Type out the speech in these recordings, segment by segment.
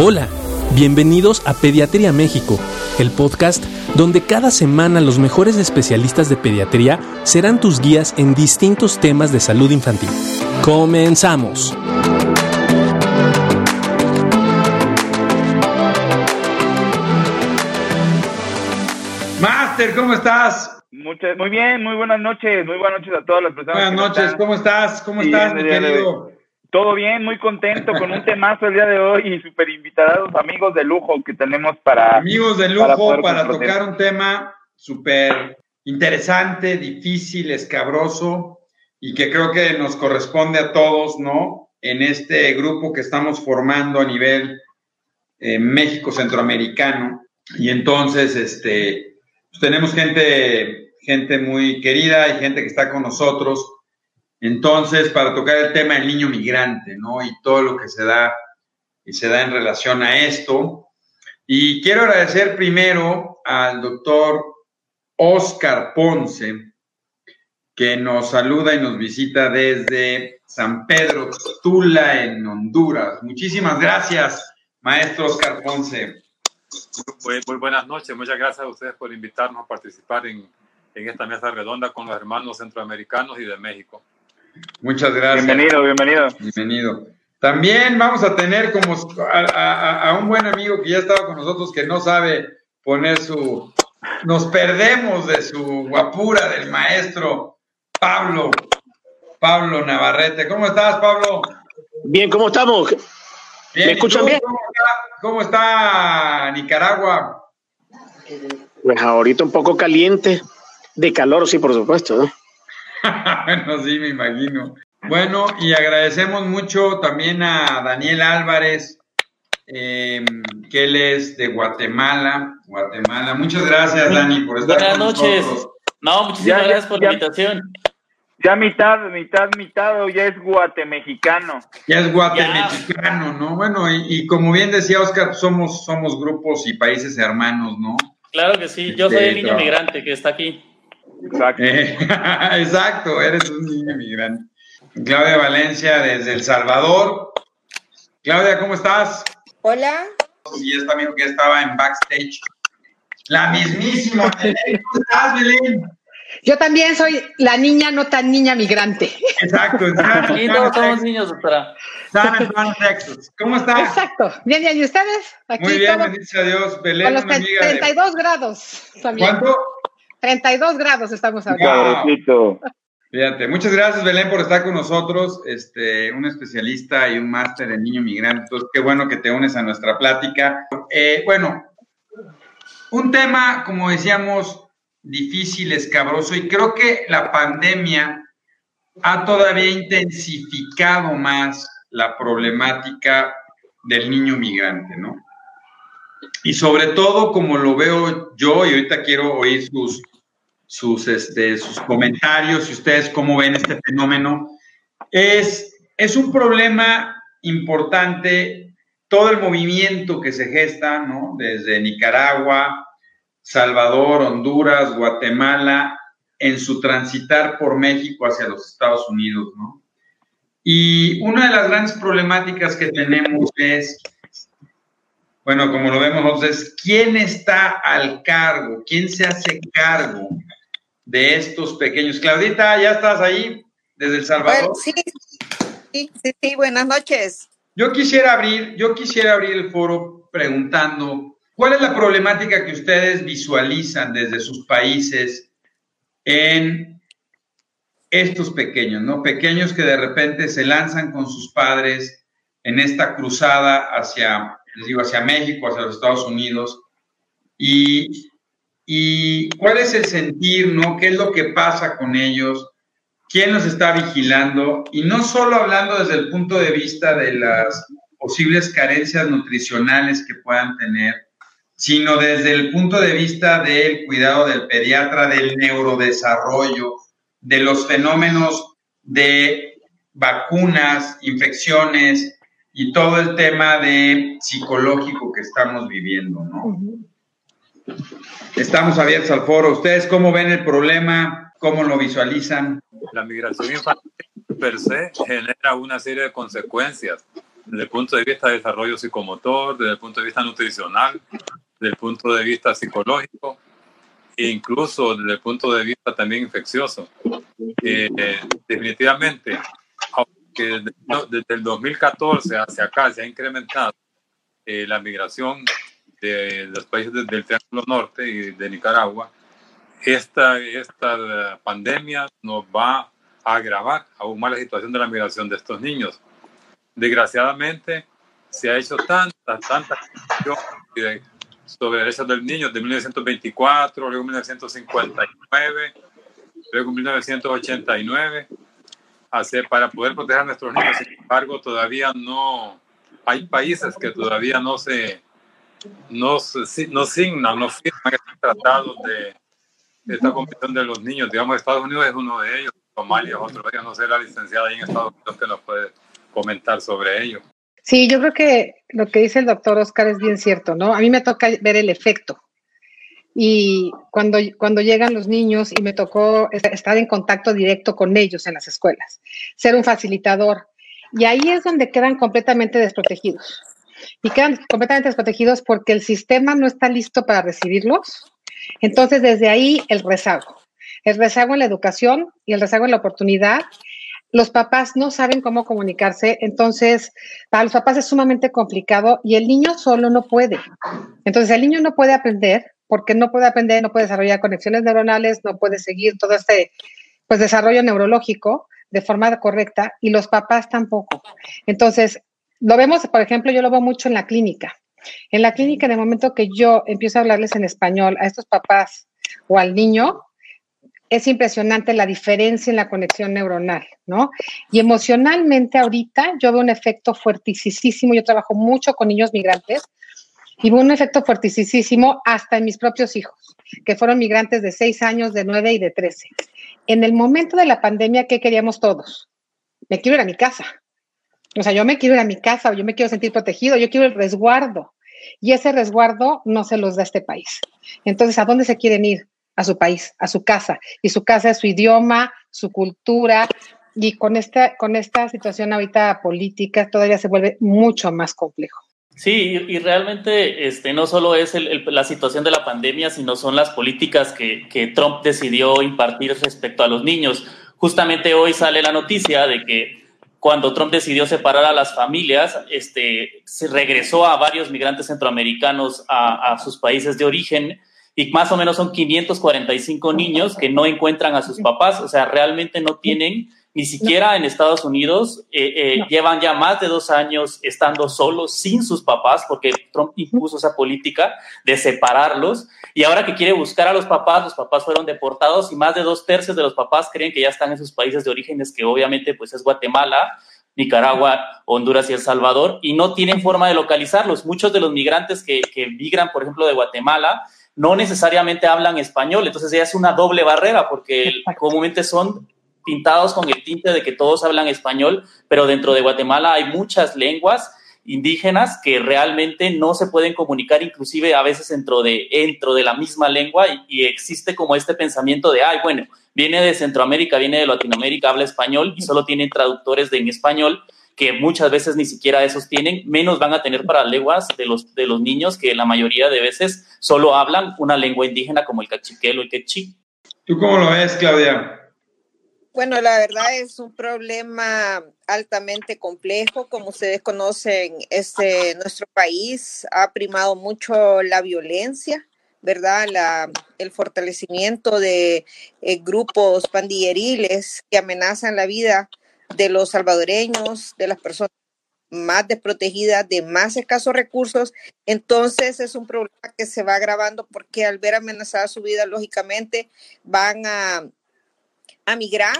Hola, bienvenidos a Pediatría México, el podcast donde cada semana los mejores especialistas de pediatría serán tus guías en distintos temas de salud infantil. Comenzamos. Master, ¿cómo estás? Muchas, muy bien, muy buenas noches, muy buenas noches a todas las personas. Buenas noches, ¿cómo estás? ¿Cómo estás, mi querido? Todo bien, muy contento con un temazo el día de hoy y súper invitados, amigos de lujo que tenemos para... Amigos de lujo para, tocar un tema súper interesante, difícil, escabroso y que creo que nos corresponde a todos, ¿no? En este grupo que estamos formando a nivel eh, México centroamericano. Y entonces, este, pues tenemos gente, gente muy querida y gente que está con nosotros entonces, para tocar el tema del niño migrante, ¿no? Y todo lo que se da y se da en relación a esto. Y quiero agradecer primero al doctor Oscar Ponce, que nos saluda y nos visita desde San Pedro Tula, en Honduras. Muchísimas gracias, maestro Oscar Ponce. Muy, buenas noches, muchas gracias a ustedes por invitarnos a participar en esta mesa redonda con los hermanos centroamericanos y de México. Muchas gracias. Bienvenido, bienvenido. Bienvenido. También vamos a tener como a, un buen amigo que ya estaba con nosotros que no sabe poner su... Nos perdemos de su guapura del maestro Pablo, Pablo Navarrete. ¿Cómo estás, Pablo? Bien, ¿cómo estamos? ¿Me escuchan bien? ¿cómo está, ¿Cómo está Nicaragua? Pues ahorita un poco caliente, de calor, sí, por supuesto, ¿no? bueno, sí, me imagino. Bueno, y agradecemos mucho también a Daniel Álvarez, em, que él es de Guatemala. Guatemala. Muchas gracias, Dani, por estar Buenas noches. No, muchísimas gracias por la invitación. Ya mitad, mitad, mitad, ya es guatemexicano. Ya es guatemexicano, ¿no? Bueno, y, como bien decía Oscar, somos, somos grupos y países hermanos, ¿no? Claro que sí, yo soy el niño migrante que está aquí. Exacto. exacto, eres un niño migrante. Claudia Valencia desde El Salvador. Claudia, ¿cómo estás? Hola. Y esta amigo que estaba en backstage. La mismísima. ¿Cómo estás, Belén? Yo también soy la niña no tan niña migrante. Exacto. Y todos somos niños, doctora. San Antonio, Texas. ¿Cómo estás? Exacto. Bien, bien. ¿Y ustedes? Aquí Muy bien, bendice a Dios. Belén, con los 32 grados. También. ¿Cuánto? 32 grados estamos ahora. Fíjate, muchas gracias Belén por estar con nosotros, este, un especialista y un máster en niño migrante. Entonces, qué bueno que te unes a nuestra plática. Eh, bueno, un tema, como decíamos, difícil, escabroso, y creo que la pandemia ha todavía intensificado más la problemática del niño migrante, ¿no? Y sobre todo, como lo veo yo, y ahorita quiero oír sus, sus, este, sus comentarios y ustedes cómo ven este fenómeno. Es, es un problema importante todo el movimiento que se gesta, ¿no? Desde Nicaragua, Salvador, Honduras, Guatemala, en su transitar por México hacia los Estados Unidos, ¿no? Y una de las grandes problemáticas que tenemos es bueno, como lo vemos nosotros, quién está al cargo, quién se hace cargo de estos pequeños. Claudita, ¿ya estás ahí desde El Salvador? sí, sí, sí, buenas noches. Yo quisiera abrir, yo quisiera abrir el foro preguntando, ¿cuál es la problemática que ustedes visualizan desde sus países en estos pequeños, ¿no? Pequeños que de repente se lanzan con sus padres en esta cruzada hacia, les digo, hacia México, hacia los Estados Unidos, y y cuál es el sentir, ¿no? ¿Qué es lo que pasa con ellos? ¿Quién los está vigilando? Y no solo hablando desde el punto de vista de las posibles carencias nutricionales que puedan tener, sino desde el punto de vista del cuidado del pediatra, del neurodesarrollo, de los fenómenos de vacunas, infecciones y todo el tema de psicológico que estamos viviendo, ¿no? Estamos abiertos al foro. ¿Ustedes cómo ven el problema? ¿Cómo lo visualizan? La migración infantil per se genera una serie de consecuencias desde el punto de vista de desarrollo psicomotor, desde el punto de vista nutricional, desde el punto de vista psicológico e incluso desde el punto de vista también infeccioso. Eh, definitivamente, aunque desde, el 2014 hacia acá se ha incrementado eh, la migración de, los países del Triángulo Norte y de Nicaragua, esta, esta pandemia nos va a agravar aún más la situación de la migración de estos niños. Desgraciadamente, se ha hecho tanta, tanta sobre derechos del niño de 1924, luego 1959, luego 1989, hacer para poder proteger a nuestros niños. Sin embargo, todavía no hay países que todavía no se no, no signan, no firman estos tratados de, esta Convención de los Niños. Digamos, Estados Unidos es uno de ellos, Somalia es otro de ellos. No sé, la licenciada ahí en Estados Unidos que nos puede comentar sobre ello. Sí, yo creo que lo que dice el doctor Oscar es bien cierto, ¿no? A mí me toca ver el efecto. Y cuando, cuando llegan los niños y me tocó estar en contacto directo con ellos en las escuelas, ser un facilitador. Y ahí es donde quedan completamente desprotegidos y quedan completamente desprotegidos porque el sistema no está listo para recibirlos. Entonces, desde ahí el rezago. El rezago en la educación y el rezago en la oportunidad. Los papás no saben cómo comunicarse, entonces para los papás es sumamente complicado y el niño solo no puede. Entonces el niño no puede aprender porque no puede aprender, no puede desarrollar conexiones neuronales, no puede seguir todo este pues desarrollo neurológico de forma correcta y los papás tampoco. Entonces, lo vemos, por ejemplo, yo lo veo mucho en la clínica. En la clínica, en el momento que yo empiezo a hablarles en español a estos papás o al niño, es impresionante la diferencia en la conexión neuronal, ¿no? Y emocionalmente ahorita yo veo un efecto fuertísimo, yo trabajo mucho con niños migrantes y veo un efecto fuertísimo hasta en mis propios hijos, que fueron migrantes de 6 años, de 9 y de 13. En el momento de la pandemia, ¿qué queríamos todos? Me quiero ir a mi casa, o sea, yo me quiero ir a mi casa, yo me quiero sentir protegido, yo quiero el resguardo. Y ese resguardo no se los da este país. Entonces, ¿a dónde se quieren ir? A su país, a su casa. Y su casa es su idioma, su cultura. Y con esta, con esta situación ahorita política todavía se vuelve mucho más complejo. Sí, y realmente este, no solo es la situación de la pandemia, sino son las políticas que, Trump decidió impartir respecto a los niños. Justamente hoy sale la noticia de que cuando Trump decidió separar a las familias, este, se regresó a varios migrantes centroamericanos a, a, sus países de origen y más o menos son 545 niños que no encuentran a sus papás, o sea, realmente no tienen ni siquiera en Estados Unidos, eh, eh, llevan ya más de dos años estando solos, sin sus papás, porque Trump impuso esa política de separarlos. Y ahora que quiere buscar a los papás, los papás fueron deportados y más de dos tercios de los papás creen que ya están en sus países de orígenes, que obviamente pues es Guatemala, Nicaragua, Honduras y El Salvador, y no tienen forma de localizarlos. Muchos de los migrantes que, que migran, por ejemplo, de Guatemala, no necesariamente hablan español, entonces ya es una doble barrera, porque comúnmente son pintados con el tinte de que todos hablan español, pero dentro de Guatemala hay muchas lenguas indígenas que realmente no se pueden comunicar, inclusive a veces dentro de, dentro de la misma lengua, y, existe como este pensamiento de, ay, bueno, viene de Centroamérica, viene de Latinoamérica, habla español y solo tienen traductores de en español, que muchas veces ni siquiera esos tienen, menos van a tener para lenguas de los, de los niños que la mayoría de veces solo hablan una lengua indígena como el cachiquel o el quechí. ¿Tú cómo lo ves, Claudia? Bueno, la verdad es un problema altamente complejo. Como ustedes conocen, este, nuestro país ha primado mucho la violencia, ¿verdad? La, el fortalecimiento de eh, grupos pandilleriles que amenazan la vida de los salvadoreños, de las personas más desprotegidas, de más escasos recursos. Entonces es un problema que se va agravando porque al ver amenazada su vida, lógicamente van a a migrar,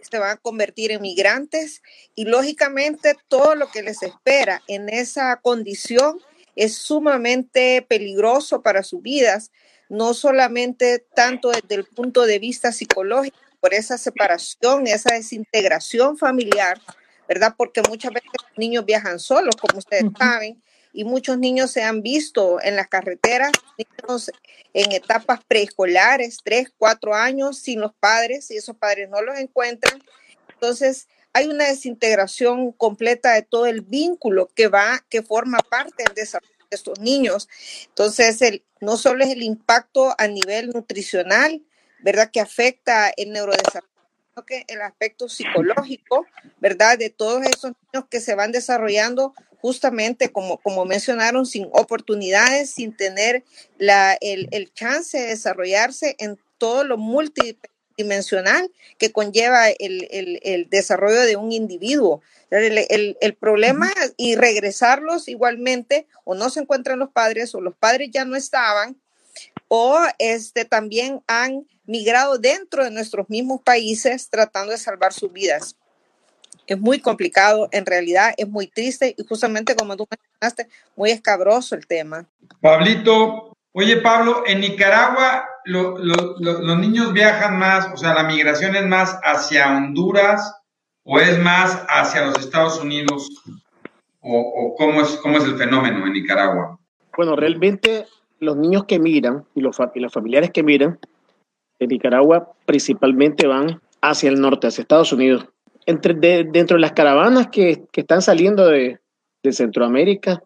se van a convertir en migrantes y lógicamente todo lo que les espera en esa condición es sumamente peligroso para sus vidas, no solamente tanto desde el punto de vista psicológico, por esa separación, esa desintegración familiar, ¿verdad? Porque muchas veces los niños viajan solos, como ustedes saben, y muchos niños se han visto en las carreteras, niños en etapas preescolares, tres, cuatro años, sin los padres, y esos padres no los encuentran. Entonces, hay una desintegración completa de todo el vínculo que va, que forma parte del desarrollo de estos niños. Entonces, el, no solo es el impacto a nivel nutricional, ¿verdad? Que afecta el neurodesarrollo, que el aspecto psicológico, ¿verdad? De todos esos niños que se van desarrollando justamente como, como mencionaron, sin oportunidades, sin tener la, el, el chance de desarrollarse en todo lo multidimensional que conlleva el, el, el desarrollo de un individuo. El, el, problema y regresarlos igualmente, o no se encuentran los padres, o los padres ya no estaban, o este, también han migrado dentro de nuestros mismos países tratando de salvar sus vidas. Es muy complicado, en realidad es muy triste y justamente como tú mencionaste, muy escabroso el tema. Pablito, oye Pablo, en Nicaragua los niños viajan más, o sea, la migración es más hacia Honduras o es más hacia los Estados Unidos o, cómo, es, cómo es el fenómeno en Nicaragua. Bueno, realmente los niños que migran y los, y los familiares que migran de Nicaragua principalmente van hacia el norte, hacia Estados Unidos. Entre, dentro de las caravanas que, que están saliendo de, de, Centroamérica,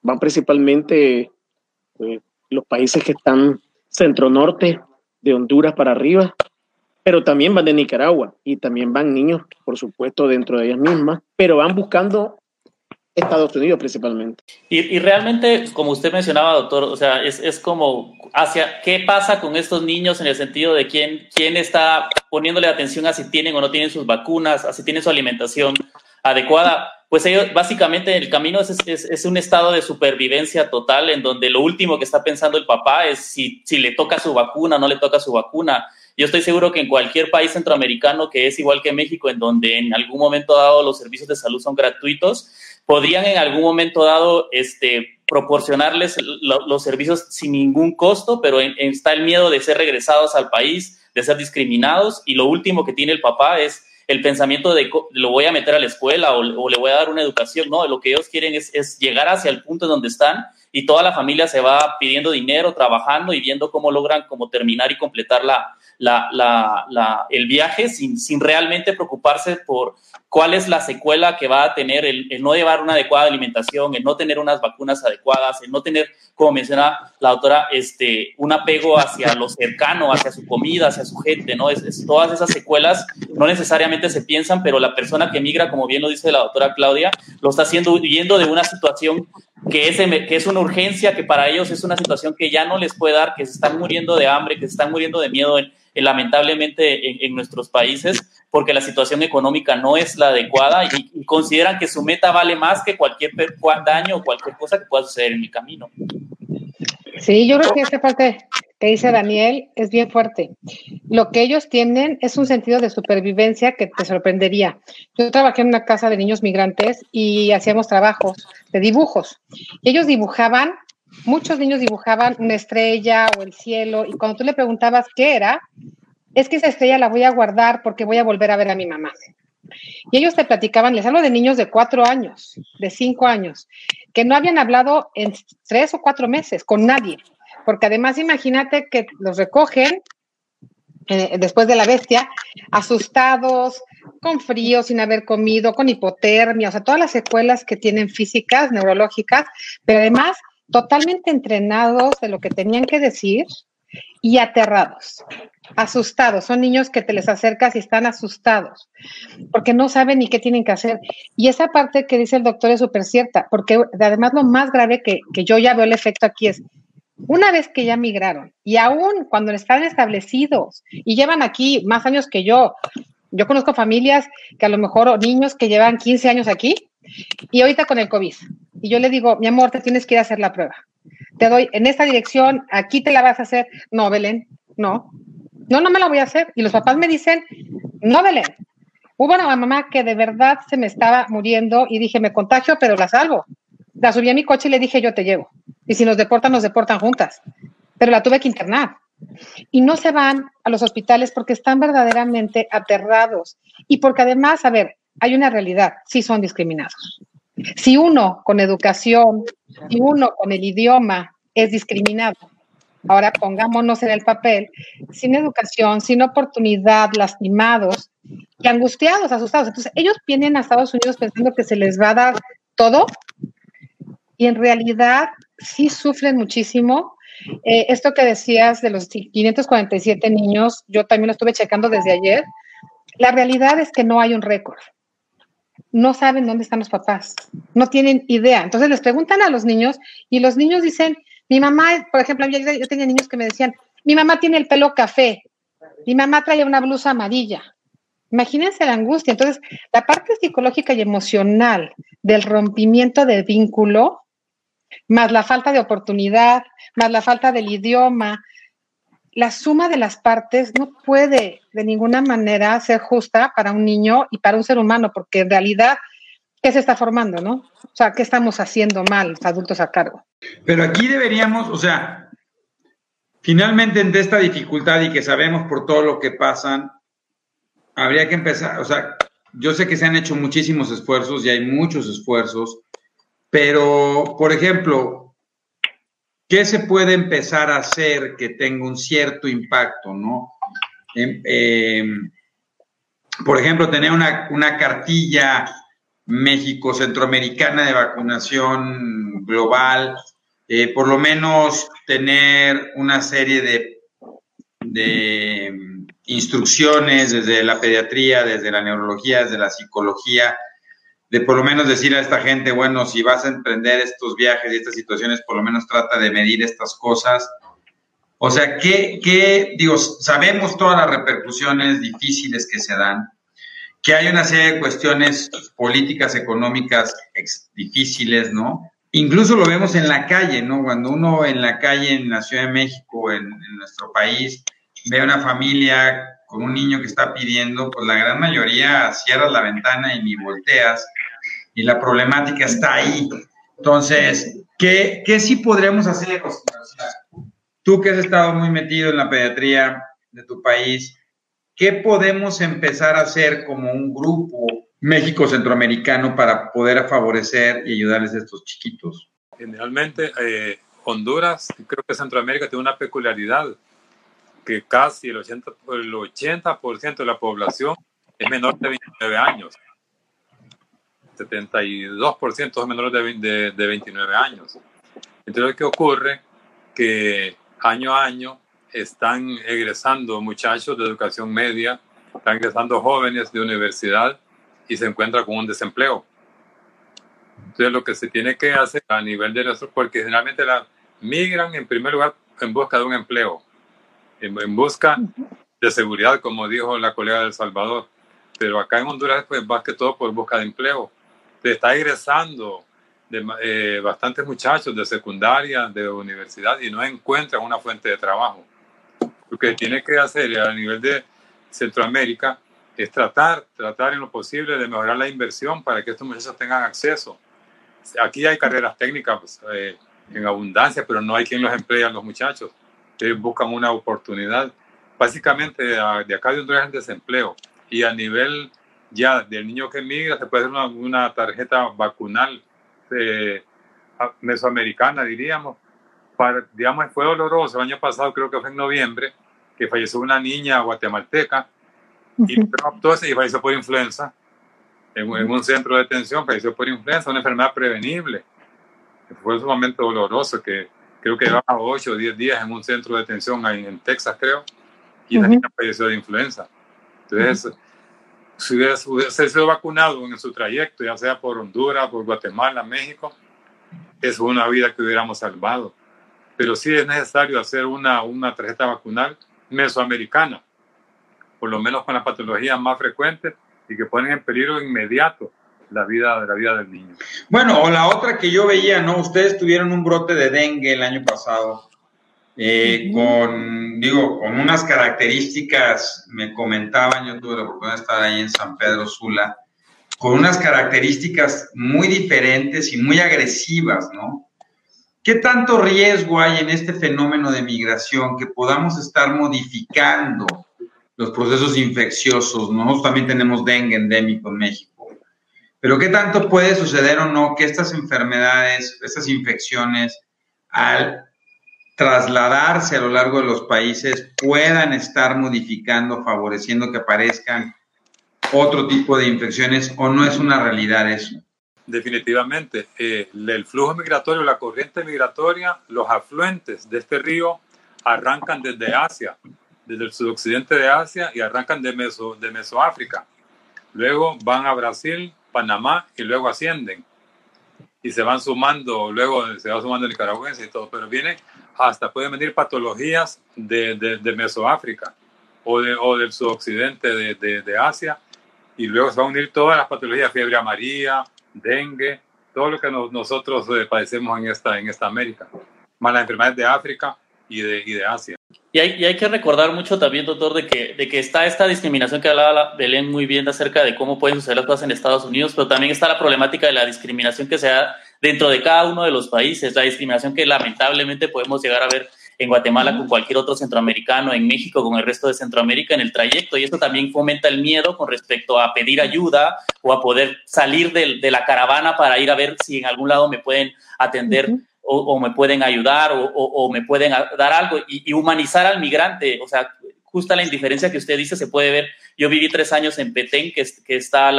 van principalmente eh, los países que están centro-norte, de Honduras para arriba, pero también van de Nicaragua y también van niños, por supuesto, dentro de ellas mismas, pero van buscando Estados Unidos principalmente. Y, realmente, como usted mencionaba, doctor, o sea, es, es, como hacia qué pasa con estos niños en el sentido de quién, quién está poniéndole atención a si tienen o no tienen sus vacunas, a si tienen su alimentación adecuada. Pues ellos, básicamente, el camino es, es, es, un estado de supervivencia total en donde lo último que está pensando el papá es si, si le toca su vacuna o no le toca su vacuna. Yo estoy seguro que en cualquier país centroamericano que es igual que México, en donde en algún momento dado los servicios de salud son gratuitos, podrían en algún momento dado este, proporcionarles los servicios sin ningún costo, pero está el miedo de ser regresados al país, de ser discriminados, y lo último que tiene el papá es el pensamiento de lo voy a meter a la escuela o, le voy a dar una educación, no, lo que ellos quieren es, es llegar hacia el punto en donde están y toda la familia se va pidiendo dinero, trabajando y viendo cómo logran como terminar y completar la, la, la, el viaje sin, sin realmente preocuparse por cuál es la secuela que va a tener el, no llevar una adecuada alimentación, el no tener unas vacunas adecuadas, el no tener, como menciona la doctora, este, un apego hacia lo cercano, hacia su comida, hacia su gente, ¿no? Es, todas esas secuelas no necesariamente se piensan, pero la persona que migra, como bien lo dice la doctora Claudia, lo está haciendo huyendo de una situación que es, que es una urgencia, que para ellos es una situación que ya no les puede dar, que se están muriendo de hambre, que se están muriendo de miedo en, lamentablemente en, nuestros países, porque la situación económica no es la adecuada y, consideran que su meta vale más que cualquier daño o cualquier cosa que pueda suceder en mi camino. Sí, yo creo que esta parte que dice Daniel es bien fuerte. Lo que ellos tienen es un sentido de supervivencia que te sorprendería. Yo trabajé en una casa de niños migrantes y hacíamos trabajos de dibujos. ellos dibujaban muchos niños dibujaban una estrella o el cielo y cuando tú le preguntabas qué era, es que esa estrella la voy a guardar porque voy a volver a ver a mi mamá. Y ellos te platicaban, les hablo de niños de cuatro años, de cinco años, que no habían hablado en tres o cuatro meses con nadie, porque además imagínate que los recogen eh, después de la bestia, asustados, con frío, sin haber comido, con hipotermia, o sea, todas las secuelas que tienen físicas, neurológicas, pero además totalmente entrenados de lo que tenían que decir y aterrados, asustados. Son niños que te les acercas y están asustados porque no saben ni qué tienen que hacer. Y esa parte que dice el doctor es súper cierta, porque además lo más grave que, que yo ya veo el efecto aquí es, una vez que ya migraron y aún cuando están establecidos y llevan aquí más años que yo, yo conozco familias que a lo mejor niños que llevan 15 años aquí y ahorita con el COVID. Y yo le digo, mi amor, te tienes que ir a hacer la prueba. Te doy en esta dirección, aquí te la vas a hacer. No, Belén, no. No, no me la voy a hacer. Y los papás me dicen, no, Belén. Hubo una mamá que de verdad se me estaba muriendo y dije, me contagio, pero la salvo. La subí a mi coche y le dije, yo te llevo. Y si nos deportan, nos deportan juntas. Pero la tuve que internar. Y no se van a los hospitales porque están verdaderamente aterrados. Y porque además, a ver, hay una realidad, sí son discriminados. Si uno con educación, si uno con el idioma es discriminado, ahora pongámonos en el papel, sin educación, sin oportunidad, lastimados, y angustiados, asustados. Entonces, ellos vienen a Estados Unidos pensando que se les va a dar todo y en realidad sí sufren muchísimo. Eh, esto que decías de los 547 niños, yo también lo estuve checando desde ayer. La realidad es que no hay un récord. No saben dónde están los papás, no tienen idea. Entonces les preguntan a los niños y los niños dicen, mi mamá, por ejemplo, yo tenía niños que me decían, mi mamá tiene el pelo café, mi mamá trae una blusa amarilla. Imagínense la angustia. Entonces, la parte psicológica y emocional del rompimiento de vínculo, más la falta de oportunidad, más la falta del idioma, la suma de las partes no puede de ninguna manera ser justa para un niño y para un ser humano, porque en realidad, ¿qué se está formando, no? O sea, ¿qué estamos haciendo mal los adultos a cargo? Pero aquí deberíamos, o sea, finalmente ante esta dificultad y que sabemos por todo lo que pasan, habría que empezar, o sea, yo sé que se han hecho muchísimos esfuerzos y hay muchos esfuerzos, pero, por ejemplo, ¿qué se puede empezar a hacer que tenga un cierto impacto, no? Em, em, por ejemplo, tener una, una cartilla México-Centroamericana de vacunación global, eh, por lo menos tener una serie de, de instrucciones desde la pediatría, desde la neurología, desde la psicología, de por lo menos decir a esta gente, bueno, si vas a emprender estos viajes y estas situaciones, por lo menos trata de medir estas cosas. O sea, ¿qué, qué digo, sabemos todas las repercusiones difíciles que se dan, que hay una serie de cuestiones políticas, económicas difíciles, ¿no? Incluso lo vemos en la calle, ¿no? Cuando uno en la calle en la Ciudad de México, en, nuestro país, ve una familia con un niño que está pidiendo, pues la gran mayoría cierras la ventana y ni volteas, y la problemática está ahí. Entonces, ¿qué, qué sí podremos hacer? tú que has estado muy metido en la pediatría de tu país, ¿qué podemos empezar a hacer como un grupo México-Centroamericano para poder favorecer y ayudarles a estos chiquitos? Generalmente, eh, Honduras, creo que Centroamérica tiene una peculiaridad que casi el 80%, el 80 de la población es menor de 29 años. 72% es menor de, de, 29 años. Entonces, ¿qué ocurre? Que año a año están egresando muchachos de educación media, están egresando jóvenes de universidad y se encuentran con un desempleo. Entonces, lo que se tiene que hacer a nivel de nuestro, porque generalmente la, migran en primer lugar en busca de un empleo en, busca de seguridad, como dijo la colega del Salvador. Pero acá en Honduras, pues más que todo por busca de empleo. Está egresando de, eh, bastantes muchachos de secundaria, de universidad, y no encuentran una fuente de trabajo. Lo que tiene que hacer a nivel de Centroamérica es tratar, tratar en lo posible de mejorar la inversión para que estos muchachos tengan acceso. Aquí hay carreras técnicas pues, eh, en abundancia, pero no hay quien los emplee a los muchachos buscan una oportunidad. Básicamente de acá de Honduras el desempleo y a nivel ya del niño que migra se puede hacer una, una tarjeta vacunal eh, mesoamericana, diríamos. Para, digamos, fue doloroso el año pasado, creo que fue en noviembre, que falleció una niña guatemalteca y y falleció por influenza en, en, un centro de detención, falleció por influenza, una enfermedad prevenible. Fue sumamente doloroso que creo que llevaba 8 o 10 días en un centro de detención ahí en Texas, creo, y la niña falleció de influenza. Entonces, si hubiera, sido vacunado en su trayecto, ya sea por Honduras, por Guatemala, México, es una vida que hubiéramos salvado. Pero sí es necesario hacer una, una tarjeta vacunal mesoamericana, por lo menos con las patologías más frecuentes y que ponen en peligro inmediato la vida, la vida del niño. Bueno, o la otra que yo veía, ¿no? Ustedes tuvieron un brote de dengue el año pasado, eh, con, digo, con unas características, me comentaban, yo tuve la oportunidad de estar ahí en San Pedro Sula, con unas características muy diferentes y muy agresivas, ¿no? ¿Qué tanto riesgo hay en este fenómeno de migración que podamos estar modificando los procesos infecciosos? Nosotros también tenemos dengue endémico en México. Pero ¿qué tanto puede suceder o no que estas enfermedades, estas infecciones, al trasladarse a lo largo de los países, puedan estar modificando, favoreciendo que aparezcan otro tipo de infecciones o no es una realidad eso? Definitivamente, eh, el flujo migratorio, la corriente migratoria, los afluentes de este río arrancan desde Asia, desde el sudoccidente de Asia y arrancan de, Meso, de Mesoáfrica. Luego van a Brasil, Panamá y luego ascienden. Y se van sumando, luego se va sumando nicaragüense y todo, pero viene hasta pueden venir patologías de, de, de Mesoáfrica o, de, o del sudoccidente de, Asia y luego se van a unir todas las patologías, fiebre amarilla, dengue, todo lo que nosotros eh, padecemos en esta, en esta América, más las enfermedades de África y de, y Asia. Y hay, y hay, que recordar mucho también, doctor, de que, de que está esta discriminación que hablaba Belén muy bien acerca de cómo pueden suceder las cosas en Estados Unidos, pero también está la problemática de la discriminación que se da dentro de cada uno de los países, la discriminación que lamentablemente podemos llegar a ver en Guatemala con cualquier otro centroamericano, en México con el resto de Centroamérica en el trayecto. Y esto también fomenta el miedo con respecto a pedir ayuda o a poder salir de, de la caravana para ir a ver si en algún lado me pueden atender. Uh -huh. o, o, me pueden ayudar o, o, me pueden dar algo y, y humanizar al migrante. O sea, justa la indiferencia que usted dice se puede ver. Yo viví tres años en Petén, que, que está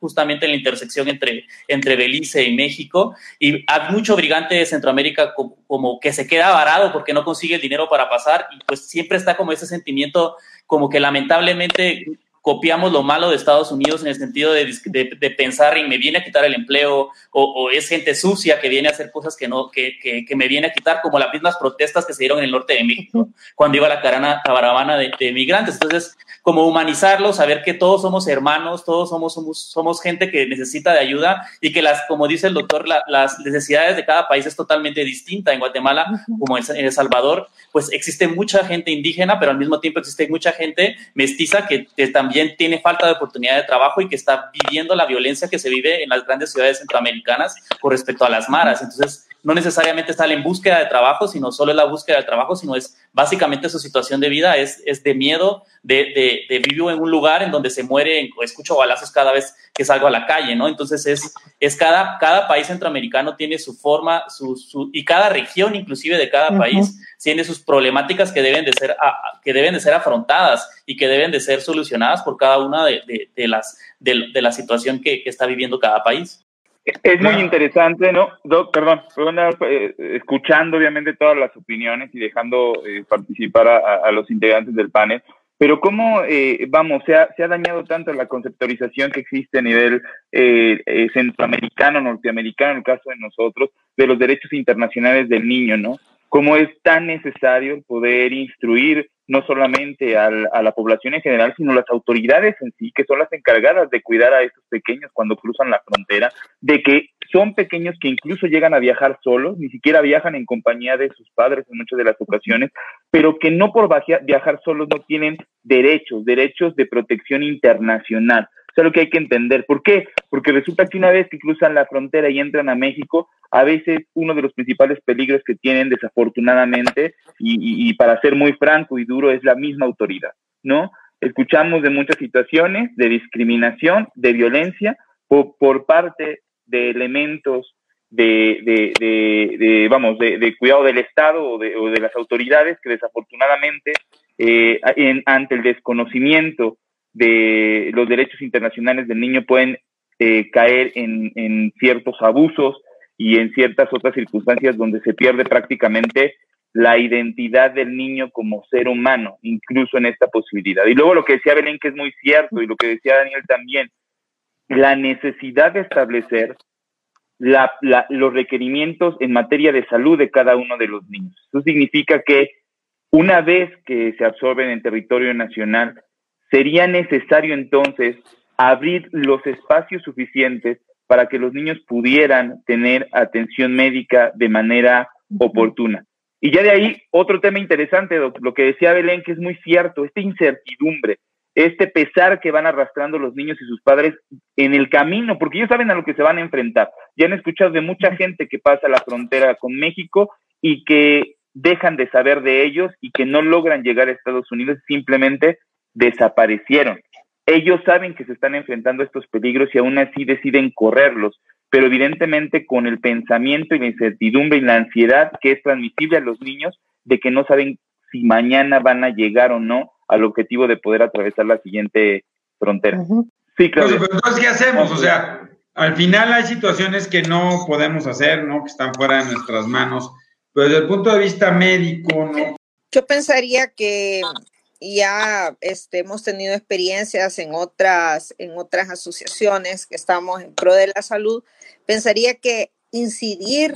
justamente en la intersección entre, entre Belice y México, y hay mucho brigante de Centroamérica como, como, que se queda varado porque no consigue el dinero para pasar, y pues siempre está como ese sentimiento como que lamentablemente copiamos lo malo de Estados Unidos en el sentido de, de, de pensar y me viene a quitar el empleo o, o, es gente sucia que viene a hacer cosas que no que, que, que, me viene a quitar como las mismas protestas que se dieron en el norte de México cuando iba la carana, caravana de, de migrantes. Entonces como humanizarlo saber que todos somos hermanos todos somos somos somos gente que necesita de ayuda y que las como dice el doctor la, las necesidades de cada país es totalmente distinta. En Guatemala como en El Salvador pues existe mucha gente indígena pero al mismo tiempo existe mucha gente mestiza que, que también también tiene falta de oportunidad de trabajo y que está viviendo la violencia que se vive en las grandes ciudades centroamericanas con respecto a las maras. Entonces, no necesariamente está en búsqueda de trabajo, sino solo es la búsqueda de trabajo, sino es básicamente su situación de vida es, es de miedo, de, de, de vivir en un lugar en donde se muere o escucho balazos cada vez que salgo a la calle, ¿no? Entonces es, es cada, cada país centroamericano tiene su forma su, su, y cada región inclusive de cada uh -huh. país tiene sus problemáticas que deben de ser, que deben de ser afrontadas y que deben de ser solucionadas por cada una de, de, de las, de, de, la situación que, que está viviendo cada país. Es muy interesante, ¿no? Doc, perdón, perdón eh, escuchando obviamente todas las opiniones y dejando eh, participar a, a, los integrantes del panel, pero cómo, eh, vamos, se ha, se ha, dañado tanto la conceptualización que existe a nivel eh, eh, centroamericano, norteamericano, en el caso de nosotros, de los derechos internacionales del niño, ¿no? Cómo es tan necesario poder instruir no solamente al, a la población en general, sino las autoridades en sí, que son las encargadas de cuidar a estos pequeños cuando cruzan la frontera, de que son pequeños que incluso llegan a viajar solos, ni siquiera viajan en compañía de sus padres en muchas de las ocasiones, pero que no por viajar solos no tienen derechos, derechos de protección internacional. O sea, lo que hay que entender. ¿Por qué? Porque resulta que una vez que cruzan la frontera y entran a México, a veces uno de los principales peligros que tienen desafortunadamente, y, para ser muy franco y duro, es la misma autoridad, ¿no? Escuchamos de muchas situaciones de discriminación, de violencia por, por parte de elementos de, de, vamos, de, cuidado del Estado o de, o las autoridades que desafortunadamente eh, en, ante el desconocimiento de los derechos internacionales del niño pueden eh, caer en, ciertos abusos y en ciertas otras circunstancias donde se pierde prácticamente la identidad del niño como ser humano, incluso en esta posibilidad. Y luego lo que decía Belén, que es muy cierto, y lo que decía Daniel también, la necesidad de establecer los requerimientos en materia de salud de cada uno de los niños. Eso significa que una vez que se absorben en territorio nacional, sería necesario entonces abrir los espacios suficientes para que los niños pudieran tener atención médica de manera oportuna. Y ya de ahí, otro tema interesante, lo que decía Belén, que es muy cierto, esta incertidumbre, este pesar que van arrastrando los niños y sus padres en el camino, porque ellos saben a lo que se van a enfrentar. Ya han escuchado de mucha gente que pasa la frontera con México y que dejan de saber de ellos y que no logran llegar a Estados Unidos, simplemente desaparecieron. Ellos saben que se están enfrentando a estos peligros y aún así deciden correrlos, pero evidentemente con el pensamiento y la incertidumbre y la ansiedad que es transmisible a los niños de que no saben si mañana van a llegar o no al objetivo de poder atravesar la siguiente frontera. Uh -huh. Sí, claro. Pues, entonces, ¿qué hacemos? O sea, al final hay situaciones que no podemos hacer, ¿no? Que están fuera de nuestras manos. Pero desde el punto de vista médico, ¿no? Yo pensaría que ya este, hemos tenido experiencias en otras, en otras asociaciones que estamos en pro de la salud. Pensaría que incidir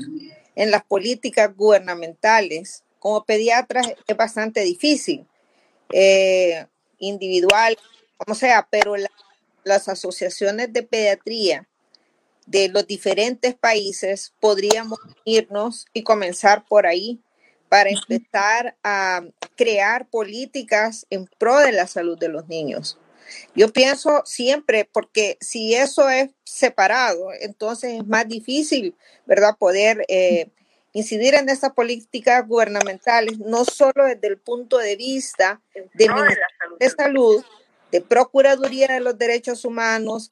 en las políticas gubernamentales como pediatras es bastante difícil, eh, individual, como sea, pero las asociaciones de pediatría de los diferentes países podríamos irnos y comenzar por ahí para empezar a crear políticas en pro de la salud de los niños. Yo pienso siempre, porque si eso es separado, entonces es más difícil, ¿verdad?, poder eh, incidir en estas políticas gubernamentales, no solo desde el punto de vista de, de salud, de Procuraduría de los Derechos Humanos,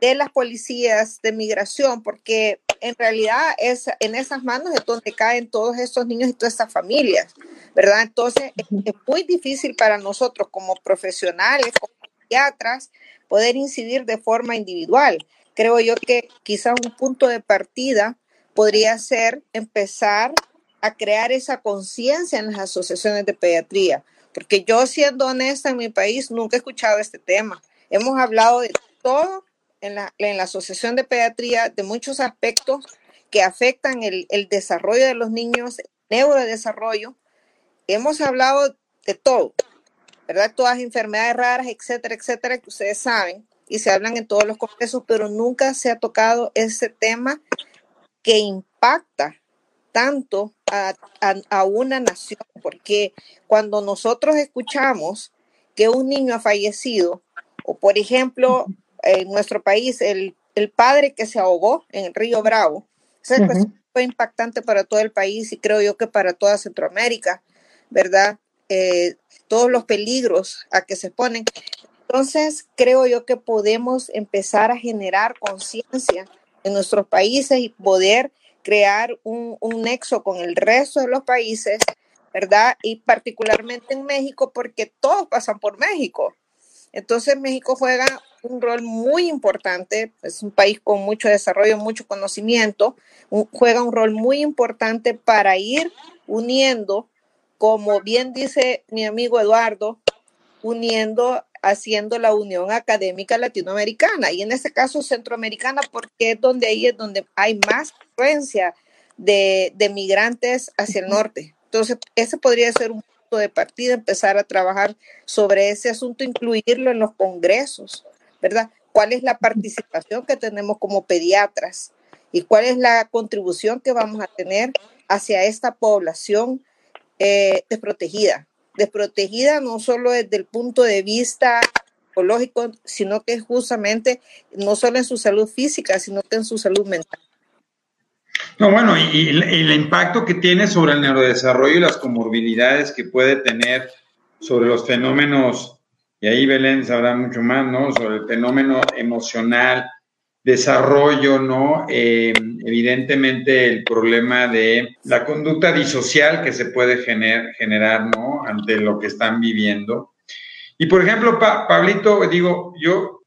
de las policías de migración, porque en realidad es en esas manos es donde caen todos estos niños y todas estas familias, ¿verdad? Entonces es, muy difícil para nosotros como profesionales, como psiquiatras, poder incidir de forma individual. Creo yo que quizás un punto de partida podría ser empezar a crear esa conciencia en las asociaciones de pediatría, porque yo siendo honesta en mi país nunca he escuchado este tema. Hemos hablado de todo en la, en la Asociación de Pediatría de muchos aspectos que afectan el, el desarrollo de los niños, el neurodesarrollo. Hemos hablado de todo, ¿verdad? Todas enfermedades raras, etcétera, etcétera, que ustedes saben y se hablan en todos los congresos, pero nunca se ha tocado ese tema que impacta tanto a, a, a, una nación, porque cuando nosotros escuchamos que un niño ha fallecido, o por ejemplo, en nuestro país, el, el padre que se ahogó en el río Bravo. Esa fue impactante para todo el país y creo yo que para toda Centroamérica, ¿verdad? Eh, todos los peligros a que se ponen. Entonces, creo yo que podemos empezar a generar conciencia en nuestros países y poder crear un, un, nexo con el resto de los países, ¿verdad? Y particularmente en México, porque todos pasan por México. Entonces, México juega un rol muy importante, es un país con mucho desarrollo, mucho conocimiento, juega un rol muy importante para ir uniendo, como bien dice mi amigo Eduardo, uniendo, haciendo la unión académica latinoamericana y en este caso centroamericana, porque es donde ahí es donde hay más influencia de, de migrantes hacia el norte. Entonces, ese podría ser un punto de partida, empezar a trabajar sobre ese asunto, incluirlo en los congresos ¿verdad? ¿Cuál es la participación que tenemos como pediatras? ¿Y cuál es la contribución que vamos a tener hacia esta población eh, desprotegida? Desprotegida no solo desde el punto de vista psicológico, sino que justamente no solo en su salud física, sino que en su salud mental. No, bueno, y, y, el impacto que tiene sobre el neurodesarrollo y las comorbilidades que puede tener sobre los fenómenos y ahí Belén sabrá mucho más, ¿no? Sobre el fenómeno emocional, desarrollo, ¿no? Eh, evidentemente el problema de la conducta disocial que se puede generar, ¿no? Ante lo que están viviendo. Y por ejemplo, Pablito, digo, yo,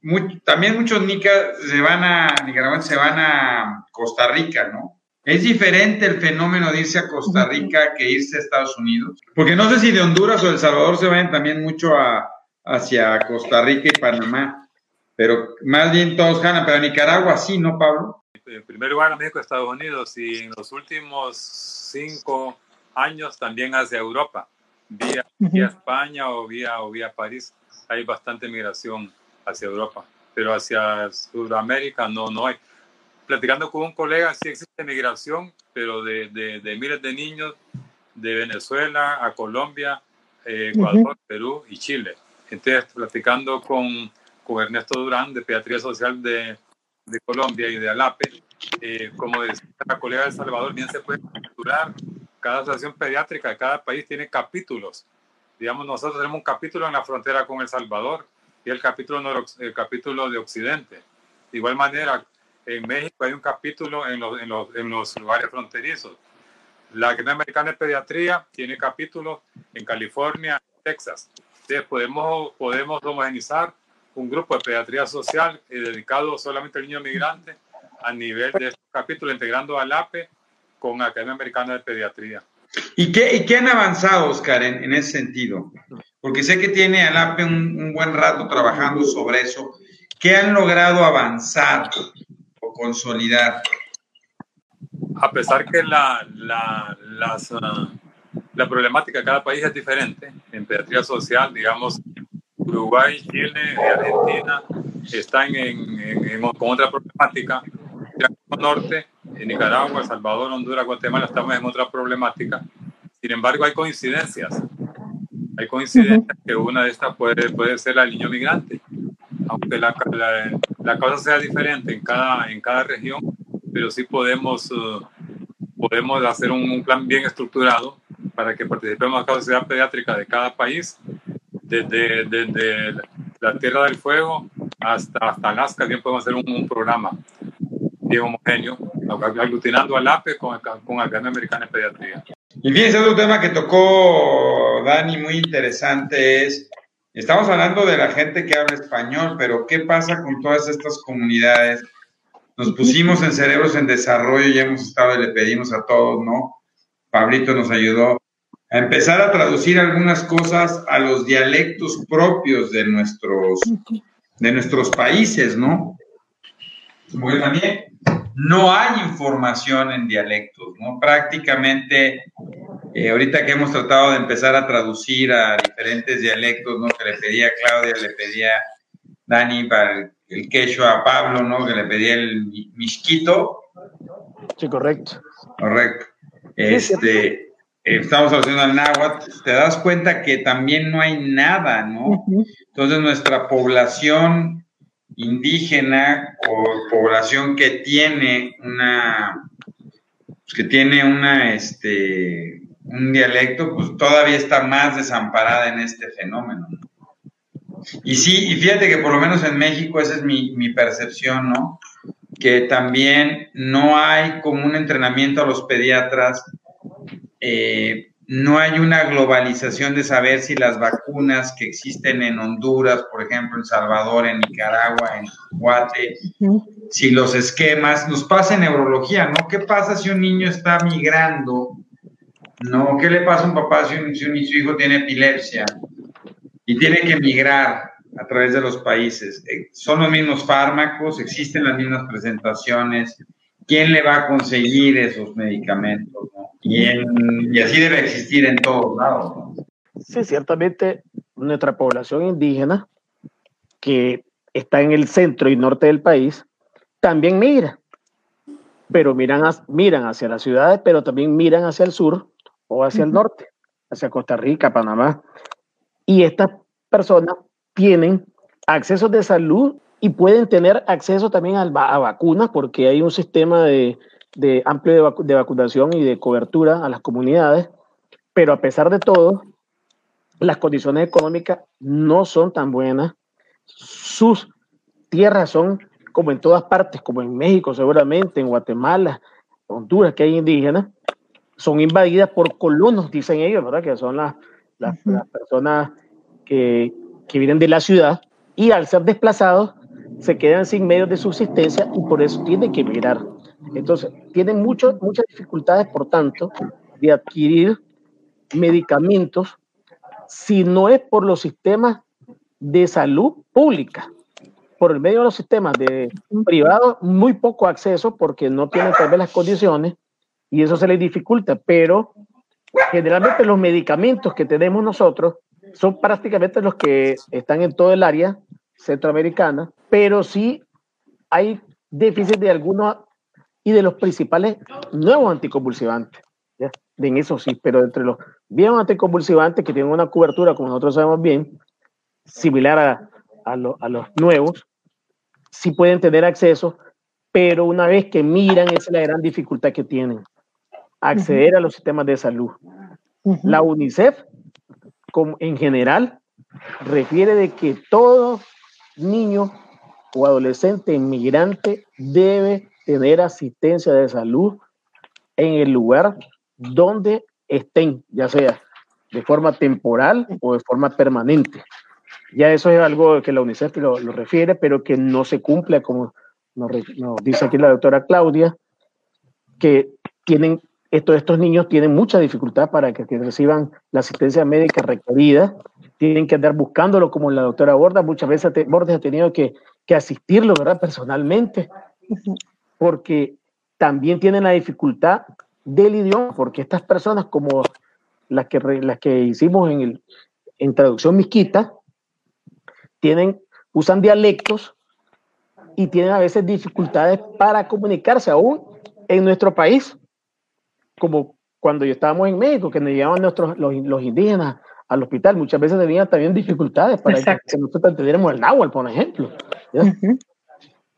también muchos nicas se van a, nicaragüenses se van a Costa Rica, ¿no? Es diferente el fenómeno de irse a Costa Rica que irse a Estados Unidos. Porque no sé si de Honduras o El Salvador se vayan también mucho a, hacia Costa Rica y Panamá. Pero más bien todos ganan, pero Nicaragua sí, ¿no, Pablo? En primer lugar, México, Estados Unidos y en los últimos cinco años también hacia Europa, vía, vía España o vía, o vía París. Hay bastante migración hacia Europa, pero hacia Sudamérica no, no hay. Platicando con un colega, sí existe migración, pero de, de, de miles de niños de Venezuela a Colombia, eh, Ecuador, Perú y Chile entonces, platicando con, con Ernesto Durán de Pediatría Social de, de Colombia y de ALAPE, eh, como decía la colega de El Salvador, bien se puede estructurar. Cada asociación pediátrica de cada país tiene capítulos. Digamos, nosotros tenemos un capítulo en la frontera con El Salvador y el capítulo, el capítulo de Occidente. De igual manera, en México hay un capítulo en los, en los, en los lugares fronterizos. La Academia Americana de Pediatría tiene capítulos en California, Texas. Entonces podemos, podemos homogenizar un grupo de pediatría social dedicado solamente al niño migrante a nivel de este capítulo, integrando al APE con Academia Americana de Pediatría. ¿Y qué, y qué han avanzado, Oscar, en, en, ese sentido? Porque sé que tiene al APE un, un, buen rato trabajando sobre eso. ¿Qué han logrado avanzar o consolidar? A pesar que la, la, las, uh, la problemática de cada país es diferente, en pediatría social, digamos, Uruguay, Chile y Argentina están en, en, en, con otra problemática. El norte, en Nicaragua, El Salvador, Honduras, Guatemala estamos en otra problemática. Sin embargo, hay coincidencias. Hay coincidencias que una de estas puede, puede ser el niño migrante. Aunque la, la, la, causa sea diferente en cada, en cada región, pero sí podemos, uh, podemos hacer un, un, plan bien estructurado para que participemos en la sociedad pediátrica de cada país desde, desde la Tierra del Fuego hasta, hasta Alaska, bien podemos hacer un, un programa bien homogéneo, aglutinando al APE con, con Academia Americana de Pediatría. Y fíjense, otro tema que tocó Dani muy interesante es, estamos hablando de la gente que habla español, pero ¿qué pasa con todas estas comunidades? Nos pusimos en cerebros en desarrollo y hemos estado y le pedimos a todos, ¿no? Pablito nos ayudó a empezar a traducir algunas cosas a los dialectos propios de nuestros, de nuestros países, ¿no? Porque también no hay información en dialectos, ¿no? Prácticamente, eh, ahorita que hemos tratado de empezar a traducir a diferentes dialectos, ¿no? Que le pedía a Claudia, le pedía a Dani para el, quechua a Pablo, ¿no? Que le pedía el misquito. Sí, correcto. Correcto. Este, estamos haciendo al náhuatl, te das cuenta que también no hay nada, ¿no? Entonces nuestra población indígena o población que tiene una pues, que tiene una este un dialecto, pues todavía está más desamparada en este fenómeno. Y sí, y fíjate que por lo menos en México esa es mi, mi percepción, ¿no? Que también no hay como un entrenamiento a los pediatras eh, no hay una globalización de saber si las vacunas que existen en Honduras, por ejemplo, en Salvador, en Nicaragua, en Guate, si los esquemas, nos pasa en neurología, ¿no? ¿Qué pasa si un niño está migrando? ¿No? ¿Qué le pasa a un papá si, un, si un, su hijo tiene epilepsia y tiene que migrar a través de los países? Eh, son los mismos fármacos, existen las mismas presentaciones, ¿quién le va a conseguir esos medicamentos? Y, en, y, así debe existir en todos lados. ¿no? Sí, ciertamente nuestra población indígena, que está en el centro y norte del país, también migra, pero miran, miran hacia las ciudades, pero también miran hacia el sur o hacia el norte, hacia Costa Rica, Panamá. Y estas personas tienen acceso de salud y pueden tener acceso también a, a vacunas porque hay un sistema de, de amplio de, vacu de, vacunación y de cobertura a las comunidades, pero a pesar de todo, las condiciones económicas no son tan buenas. Sus tierras son, como en todas partes, como en México seguramente, en Guatemala, Honduras, que hay indígenas, son invadidas por colonos, dicen ellos, ¿verdad? Que son las, las personas que, que vienen de la ciudad y al ser desplazados se quedan sin medios de subsistencia y por eso tienen que emigrar. Entonces, tienen mucho, muchas dificultades, por tanto, de adquirir medicamentos si no es por los sistemas de salud pública. Por el medio de los sistemas de privados, muy poco acceso porque no tienen tal vez las condiciones y eso se les dificulta, pero generalmente los medicamentos que tenemos nosotros son prácticamente los que están en todo el área centroamericana, pero sí hay déficit de algunos y de los principales nuevos anticonvulsivantes. ¿ya? En eso sí, pero entre los viejos anticonvulsivantes que tienen una cobertura, como nosotros sabemos bien, similar a, a, lo, a los nuevos, sí pueden tener acceso, pero una vez que miran, esa es la gran dificultad que tienen, acceder uh -huh. a los sistemas de salud. Uh -huh. La UNICEF, como en general, refiere de que todo niño o adolescente inmigrante debe tener asistencia de salud en el lugar donde estén, ya sea de forma temporal o de forma permanente. Ya eso es algo que la UNICEF lo, lo refiere, pero que no se cumple, como nos, nos, dice aquí la doctora Claudia, que tienen, estos, estos niños tienen mucha dificultad para que, que reciban la asistencia médica requerida, tienen que andar buscándolo, como la doctora Borda, muchas veces te, Borges ha tenido que, que asistirlo, ¿verdad? Personalmente, porque también tienen la dificultad del idioma, porque estas personas como las que, las que hicimos en, el, en traducción misquita, tienen, usan dialectos y tienen a veces dificultades para comunicarse aún en nuestro país, como cuando yo estábamos en México, que nos llevaban nuestros, los, los indígenas al hospital, muchas veces tenían también dificultades para Exacto. que nosotros entendiéramos el náhuatl, por ejemplo. Uh -huh.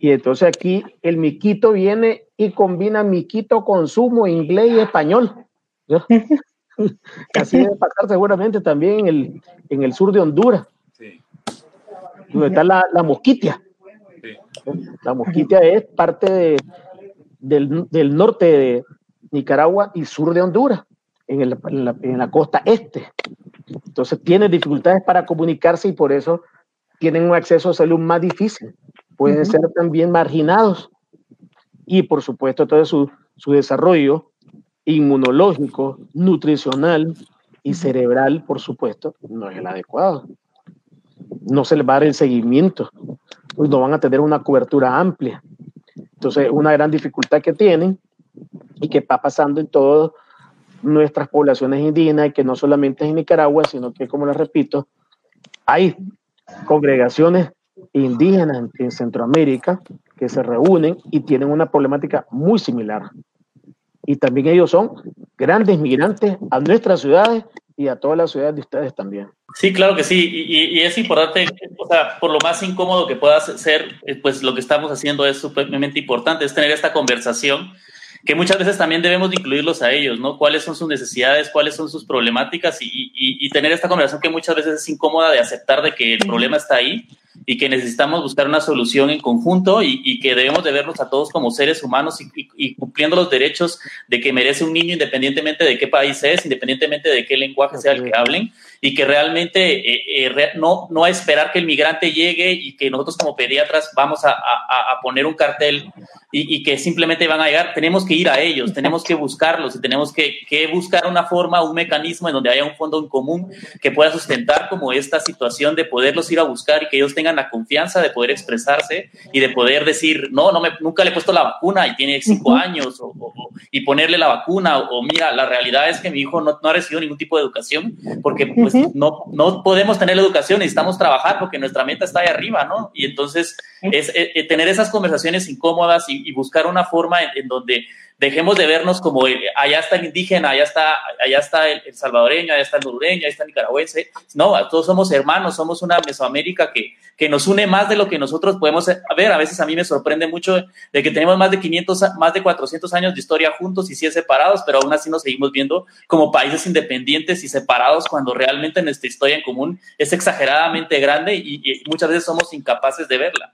Y entonces aquí el miquito viene y combina miquito, consumo, inglés y español. Así debe pasar seguramente también en el, en el sur de Honduras, sí. donde está la, la mosquitia. Sí. La mosquitia es parte de, del, del, norte de Nicaragua y sur de Honduras, en, el, en, la, en la costa este. Entonces tiene dificultades para comunicarse y por eso tienen un acceso a salud más difícil. Pueden uh -huh. ser también marginados. Y por supuesto todo su, su desarrollo inmunológico, nutricional y cerebral, por supuesto, no es el adecuado. No se les va a dar el seguimiento, no van a tener una cobertura amplia. Entonces, una gran dificultad que tienen y que está pasando en todas nuestras poblaciones indígenas, y que no solamente es en Nicaragua, sino que, como les repito, hay congregaciones indígenas en, en Centroamérica que se reúnen y tienen una problemática muy similar. Y también ellos son grandes migrantes a nuestras ciudades y a todas las ciudades de ustedes también. Sí, claro que sí, y, y, es importante, o sea, por lo más incómodo que pueda ser, pues lo que estamos haciendo es supremamente importante, es tener esta conversación que muchas veces también debemos de incluirlos a ellos, ¿no? ¿Cuáles son sus necesidades, cuáles son sus problemáticas y, y, y tener esta conversación que muchas veces es incómoda de aceptar de que el problema está ahí y que necesitamos buscar una solución en conjunto y, y que debemos de vernos a todos como seres humanos y, y, cumpliendo los derechos de que merece un niño independientemente de qué país es, independientemente de qué lenguaje sea el que hablen y que realmente eh, eh, no, no esperar que el migrante llegue y que nosotros como pediatras vamos a, a, a poner un cartel y, y, que simplemente van a llegar, tenemos que ir a ellos, tenemos que buscarlos y tenemos que, que, buscar una forma, un mecanismo en donde haya un fondo en común que pueda sustentar como esta situación de poderlos ir a buscar y que ellos tengan la confianza de poder expresarse y de poder decir, no, no me, nunca le he puesto la vacuna y tiene cinco años o, o, y ponerle la vacuna o, o, mira, la realidad es que mi hijo no, no, ha recibido ningún tipo de educación porque pues uh -huh. no, no podemos tener la educación, necesitamos trabajar porque nuestra meta está ahí arriba, ¿no? Y entonces es, es, es tener esas conversaciones incómodas y, y buscar una forma en, en, donde dejemos de vernos como el, allá está el indígena, allá está, allá está el, salvadoreño, allá está el hondureño, allá está el nicaragüense. No, todos somos hermanos, somos una Mesoamérica que, que nos une más de lo que nosotros podemos ver. A veces a mí me sorprende mucho de que tenemos más de 500, más de 400 años de historia juntos y sí separados, pero aún así nos seguimos viendo como países independientes y separados cuando realmente nuestra historia en común es exageradamente grande y muchas veces somos incapaces de verla.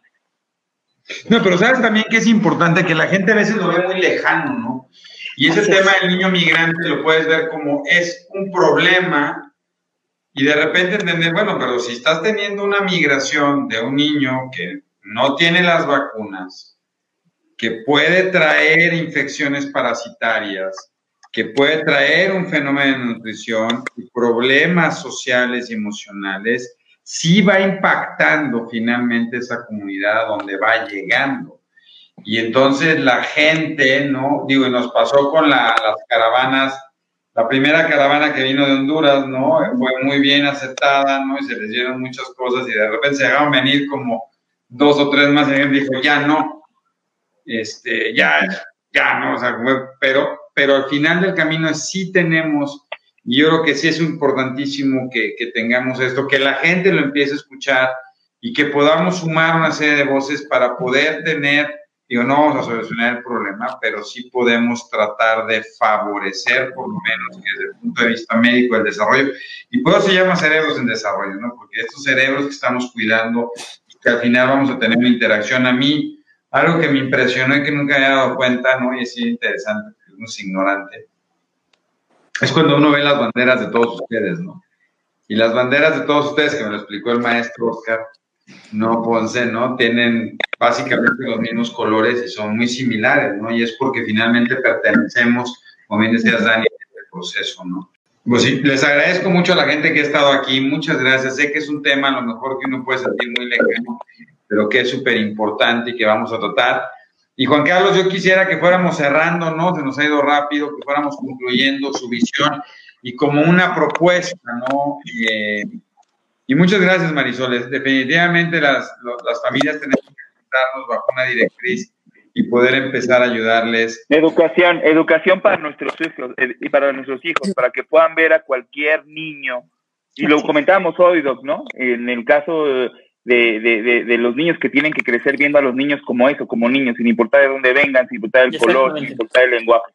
No, pero sabes también que es importante que la gente a veces lo ve muy lejano, ¿no? Y ese Así tema es. del niño migrante lo puedes ver como es un problema y de repente entender, bueno, pero si estás teniendo una migración de un niño que no tiene las vacunas, que puede traer infecciones parasitarias, que puede traer un fenómeno de nutrición y problemas sociales y emocionales, sí va impactando finalmente esa comunidad donde va llegando. Y entonces la gente, ¿no? Digo, nos pasó con la, las caravanas, la primera caravana que vino de Honduras, ¿no? Fue muy bien aceptada, ¿no? Y se les dieron muchas cosas y de repente se dejaron venir como dos o tres más y alguien dijo, ya no, este, ya, ya, ¿no? O sea, pero, pero al final del camino sí tenemos y yo creo que sí es importantísimo que, que, tengamos esto, que la gente lo empiece a escuchar y que podamos sumar una serie de voces para poder tener, digo, no vamos a solucionar el problema, pero sí podemos tratar de favorecer, por lo menos desde el punto de vista médico, el desarrollo. Y por eso se llama cerebros en desarrollo, ¿no? Porque estos cerebros que estamos cuidando, que al final vamos a tener una interacción. A mí, algo que me impresionó y que nunca había dado cuenta, ¿no? Y es interesante, porque uno es ignorante es cuando uno ve las banderas de todos ustedes, ¿no? Y las banderas de todos ustedes, que me lo explicó el maestro Oscar, no Ponce, ¿no? Tienen básicamente los mismos colores y son muy similares, ¿no? Y es porque finalmente pertenecemos, como bien decías, Dani, al proceso, ¿no? Pues sí, les agradezco mucho a la gente que ha estado aquí, muchas gracias. Sé que es un tema a lo mejor que uno puede sentir muy lejano, pero que es súper importante y que vamos a tratar. Y Juan Carlos, yo quisiera que fuéramos cerrando, ¿no? Se nos ha ido rápido, que fuéramos concluyendo su visión y como una propuesta, ¿no? Eh, y muchas gracias, Marisol. Definitivamente las, las familias tenemos que darnos bajo una directriz y poder empezar a ayudarles. Educación, educación para nuestros hijos eh, y para nuestros hijos, para que puedan ver a cualquier niño. Y lo comentábamos hoy, Doc, ¿no? En el caso de, de, de, los niños que tienen que crecer viendo a los niños como eso, como niños, sin importar de dónde vengan, sin importar el color, sin importar el lenguaje.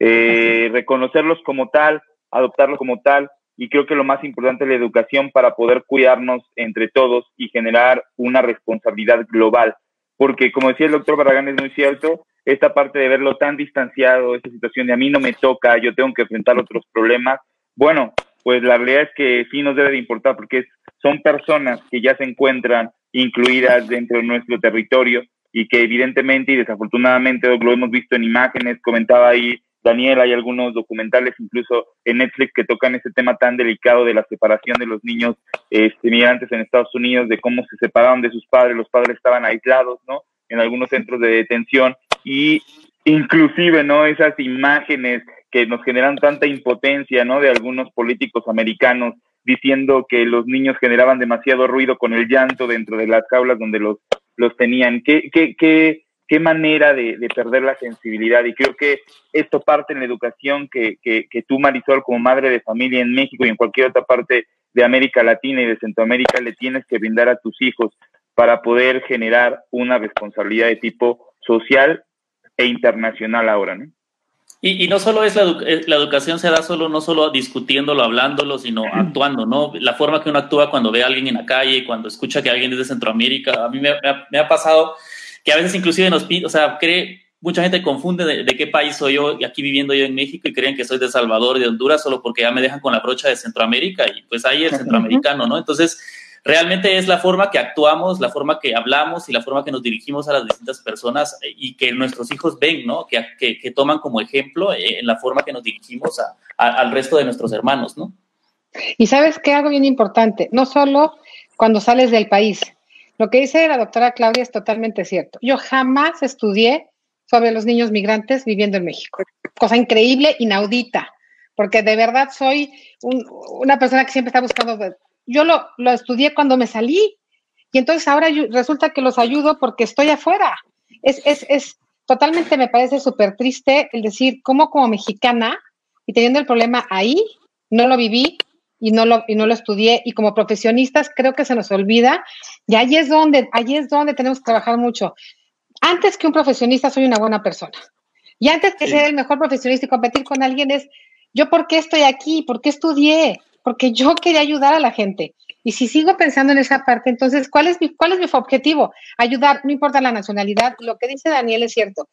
Eh, reconocerlos como tal, adoptarlos como tal, y creo que lo más importante es la educación para poder cuidarnos entre todos y generar una responsabilidad global. Porque como decía el doctor Barragán, es muy cierto, esta parte de verlo tan distanciado, esta situación de a mí no me toca, yo tengo que enfrentar otros problemas, bueno, pues la realidad es que sí nos debe de importar porque son personas que ya se encuentran incluidas dentro de nuestro territorio y que evidentemente y desafortunadamente lo hemos visto en imágenes, comentaba ahí Daniel, hay algunos documentales incluso en Netflix que tocan ese tema tan delicado de la separación de los niños este, migrantes en Estados Unidos, de cómo se separaron de sus padres, los padres estaban aislados, ¿no? En algunos centros de detención y inclusive, ¿no? Esas imágenes que nos generan tanta impotencia, ¿no? De algunos políticos americanos diciendo que los niños generaban demasiado ruido con el llanto dentro de las jaulas donde los, los tenían. ¿Qué, qué, qué, qué manera de, perder la sensibilidad. Y creo que esto parte en la educación que, que, que, tú, Marisol, como madre de familia en México y en cualquier otra parte de América Latina y de Centroamérica, le tienes que brindar a tus hijos para poder generar una responsabilidad de tipo social e internacional ahora, ¿no? Y, y no solo es la, eh, la, educación se da solo, no solo discutiéndolo, hablándolo, sino actuando, ¿no? La forma que uno actúa cuando ve a alguien en la calle, cuando escucha que alguien es de Centroamérica. A mí me, me ha pasado que a veces inclusive nos pide, o sea, cree, mucha gente confunde de, qué país soy yo y aquí viviendo yo en México y creen que soy de Salvador, de Honduras, solo porque ya me dejan con la brocha de Centroamérica y pues ahí es centroamericano, ¿no? Entonces, realmente es la forma que actuamos, la forma que hablamos y la forma que nos dirigimos a las distintas personas eh, y que nuestros hijos ven, ¿no? Que, que, toman como ejemplo eh, en la forma que nos dirigimos al resto de nuestros hermanos, ¿no? Y sabes que algo bien importante, no solo cuando sales del país, lo que dice la doctora Claudia es totalmente cierto. Yo jamás estudié sobre los niños migrantes viviendo en México. Cosa increíble, inaudita, porque de verdad soy una persona que siempre está buscando. Yo lo, lo, estudié cuando me salí y entonces ahora resulta que los ayudo porque estoy afuera. Es, es, es totalmente, me parece súper triste el decir cómo como mexicana y teniendo el problema ahí, no lo viví, y no lo, y no lo estudié. Y como profesionistas creo que se nos olvida. Y ahí es donde, ahí es donde tenemos que trabajar mucho. Antes que un profesionista soy una buena persona. Y antes que ser el mejor profesionista y competir con alguien es, yo por qué estoy aquí, por qué estudié, porque yo quería ayudar a la gente. Y si sigo pensando en esa parte, entonces, ¿cuál es mi, cuál es mi objetivo? Ayudar, no importa la nacionalidad. Lo que dice Daniel es cierto.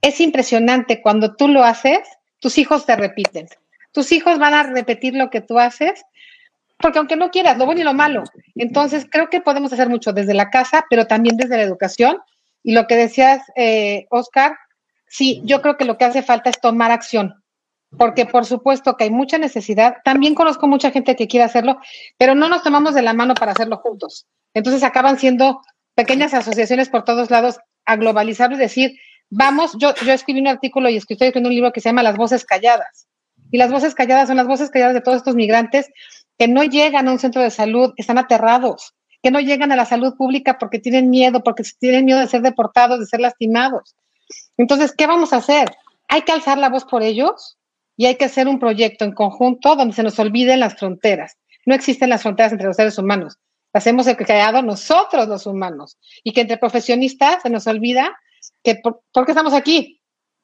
Es impresionante cuando tú lo haces, tus hijos te repiten tus hijos van a repetir lo que tú haces, porque aunque no quieras, lo bueno y lo malo. Entonces, creo que podemos hacer mucho desde la casa, pero también desde la educación. Y lo que decías, eh, Oscar, sí, yo creo que lo que hace falta es tomar acción, porque por supuesto que hay mucha necesidad. También conozco mucha gente que quiere hacerlo, pero no nos tomamos de la mano para hacerlo juntos. Entonces acaban siendo pequeñas asociaciones por todos lados a globalizar y decir, vamos, yo, yo escribí un artículo y estoy escribiendo un libro que se llama Las voces calladas. Y las voces calladas son las voces calladas de todos estos migrantes que no llegan a un centro de salud, están aterrados, que no llegan a la salud pública porque tienen miedo, porque tienen miedo de ser deportados, de ser lastimados. Entonces, ¿qué vamos a hacer? Hay que alzar la voz por ellos y hay que hacer un proyecto en conjunto donde se nos olviden las fronteras. No existen las fronteras entre los seres humanos. Las hemos creado nosotros los humanos. Y que entre profesionistas se nos olvida que por, ¿por qué estamos aquí?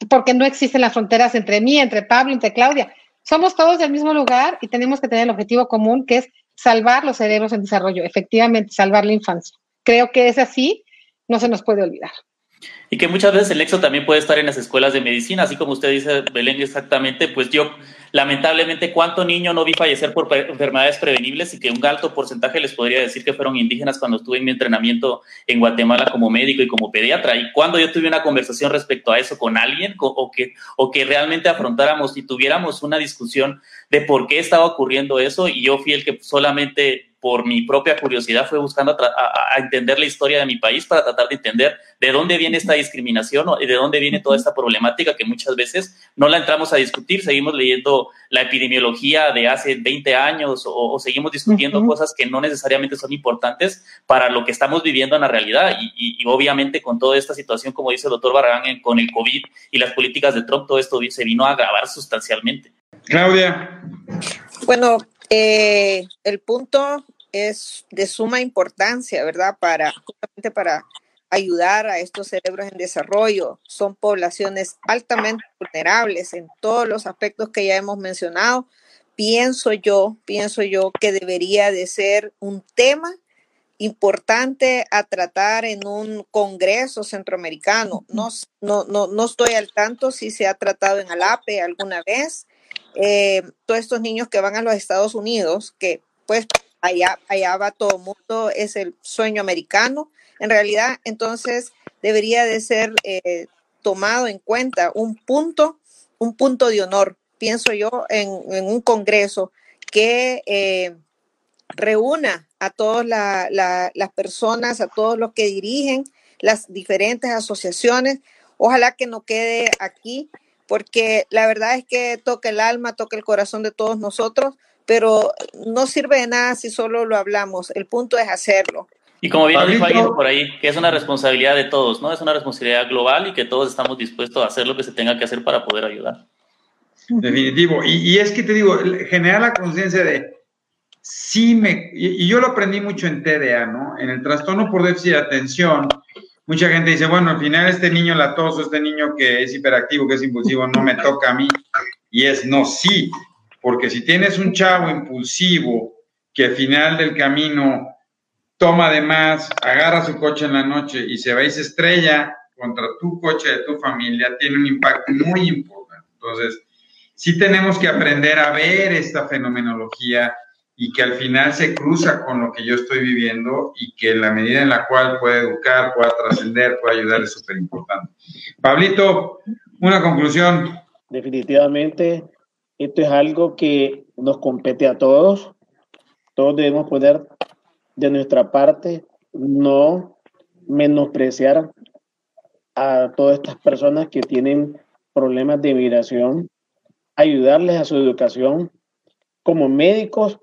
porque no existen las fronteras entre mí, entre Pablo, entre Claudia. Somos todos del mismo lugar y tenemos que tener el objetivo común, que es salvar los cerebros en desarrollo, efectivamente, salvar la infancia. Creo que es así, no se nos puede olvidar. Y que muchas veces el nexo también puede estar en las escuelas de medicina, así como usted dice, Belén, exactamente, pues yo lamentablemente cuánto niño no vi fallecer por enfermedades prevenibles y que un alto porcentaje les podría decir que fueron indígenas cuando estuve en mi entrenamiento en Guatemala como médico y como pediatra. Y cuando yo tuve una conversación respecto a eso con alguien o que, o que realmente afrontáramos y tuviéramos una discusión de por qué estaba ocurriendo eso y yo fui el que solamente por mi propia curiosidad fue buscando a, entender la historia de mi país para tratar de entender de dónde viene esta discriminación y de dónde viene toda esta problemática que muchas veces no la entramos a discutir, seguimos leyendo la epidemiología de hace 20 años o, seguimos discutiendo cosas que no necesariamente son importantes para lo que estamos viviendo en la realidad y, obviamente con toda esta situación, como dice el doctor Barragán, con el COVID y las políticas de Trump, todo esto se vino a agravar sustancialmente. Claudia. Bueno, eh, el punto es de suma importancia, ¿verdad? Para para ayudar a estos cerebros en desarrollo. Son poblaciones altamente vulnerables en todos los aspectos que ya hemos mencionado. Pienso yo, pienso yo que debería de ser un tema importante a tratar en un congreso centroamericano. No, no, no, no estoy al tanto si se ha tratado en Alape alguna vez. Eh, todos estos niños que van a los Estados Unidos, que pues allá, allá va todo mundo, es el sueño americano. En realidad, entonces, debería de ser eh, tomado en cuenta un punto, un punto de honor, pienso yo, en, un congreso que eh, reúna a todas las personas, a todos los que dirigen las diferentes asociaciones. Ojalá que no quede aquí, porque la verdad es que toca el alma, toca el corazón de todos nosotros, pero no sirve de nada si solo lo hablamos. El punto es hacerlo. Y como bien dijo alguien por ahí, que es una responsabilidad de todos, ¿no? Es una responsabilidad global y que todos estamos dispuestos a hacer lo que se tenga que hacer para poder ayudar. Definitivo. Y, es que te digo, generar la conciencia de sí me. Y, yo lo aprendí mucho en TDA, ¿no? En el trastorno por déficit de atención, mucha gente dice, bueno, al final este niño latoso, este niño que es hiperactivo, que es impulsivo, no me toca a mí. Y es no, sí, porque si tienes un chavo impulsivo que al final del camino toma de más, agarra su coche en la noche y se va y se estrella contra tu coche de tu familia, tiene un impacto muy importante. Entonces, sí tenemos que aprender a ver esta fenomenología y que al final se cruza con lo que yo estoy viviendo y que la medida en la cual puede educar, pueda trascender, pueda ayudar es súper importante. Pablito, una conclusión. Definitivamente, esto es algo que nos compete a todos. Todos debemos poner de nuestra parte, no menospreciar a todas estas personas que tienen problemas de migración, ayudarles a su educación. Como médicos,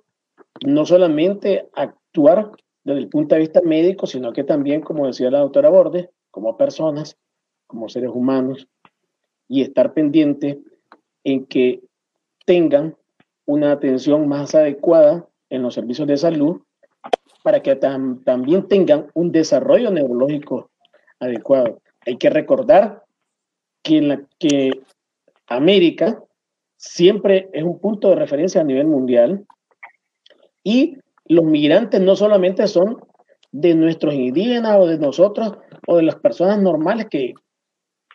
no solamente actuar desde el punto de vista médico, sino que también, como decía la doctora Borde, como personas, como seres humanos, y estar pendiente en que tengan una atención más adecuada en los servicios de salud para que también tengan un desarrollo neurológico adecuado. Hay que recordar que, la, que América siempre es un punto de referencia a nivel mundial y los migrantes no solamente son de nuestros indígenas o de nosotros o de las personas normales que,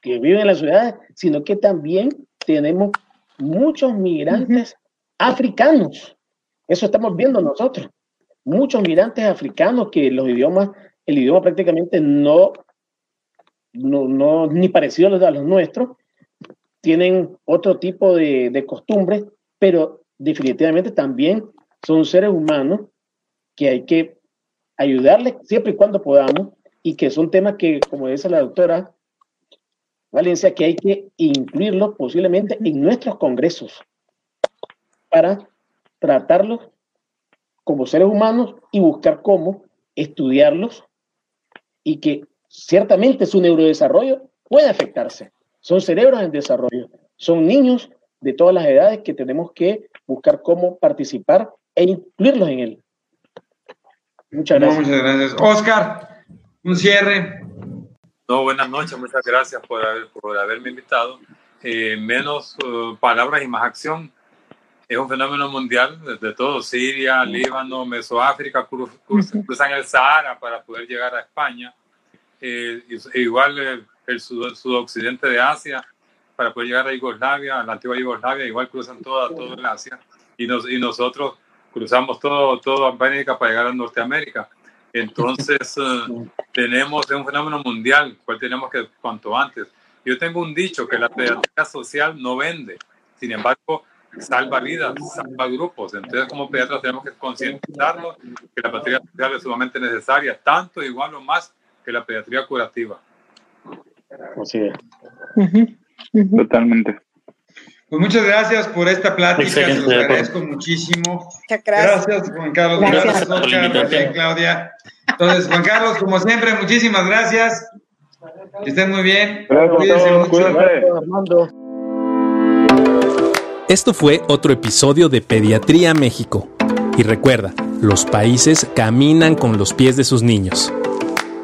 que viven en las ciudades, sino que también tenemos muchos migrantes africanos. Eso estamos viendo nosotros. Muchos migrantes africanos que los idiomas, el idioma prácticamente no, no, no ni parecido a los nuestros, tienen otro tipo de, de costumbres, pero definitivamente también son seres humanos que hay que ayudarles siempre y cuando podamos y que son temas que, como dice la doctora, Valencia, que hay que incluirlos posiblemente en nuestros congresos para tratarlos como seres humanos y buscar cómo estudiarlos y que ciertamente su neurodesarrollo puede afectarse. Son cerebros en desarrollo, son niños de todas las edades que tenemos que buscar cómo participar e incluirlos en él. Muchas gracias. muchas gracias. Oscar, un cierre. No, buenas noches, muchas gracias por, por haberme invitado. Eh, menos uh, palabras y más acción. Es un fenómeno mundial desde todo, Siria, Líbano, Mesoáfrica, cruzan el Sahara para poder llegar a España. Eh, igual el, sudoccidente de Asia, para poder llegar a Yugoslavia, a la antigua Yugoslavia, igual cruzan toda, todo el Asia, y, nos, y nosotros cruzamos todo, todo América para llegar a Norteamérica. Entonces, eh, tenemos un fenómeno mundial, cual tenemos que cuanto antes. Yo tengo un dicho que la pediatría social no vende, sin embargo, salva vidas, salva grupos. Entonces, como pediatras tenemos que concientizarnos que la pediatría social es sumamente necesaria, tanto igual o más que la pediatría curativa. Así es. Totalmente. Pues muchas gracias por esta plática, Excelente, se los agradezco muchísimo. Muchas gracias. Gracias, Juan Carlos. Gracias. Oscar. Claudia. Entonces, Juan Carlos, como siempre, muchísimas gracias. Que estén muy bien. Gracias Cuídense mucho. cuídense. Esto fue otro episodio de Pediatría México. Y recuerda, los países caminan con los pies de sus niños.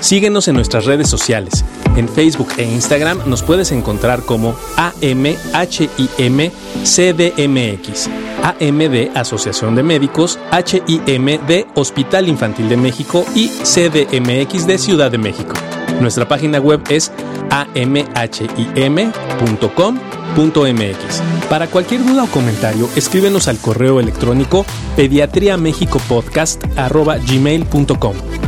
Síguenos en nuestras redes sociales. En Facebook e Instagram nos puedes encontrar como AMHIM-CDMX, AM de Asociación de Médicos, HIM de Hospital Infantil de México y CDMX de Ciudad de México. Nuestra página web es amhim.com.mx. Para cualquier duda o comentario, escríbenos al correo electrónico pediatriamexicopodcast.gmail.com.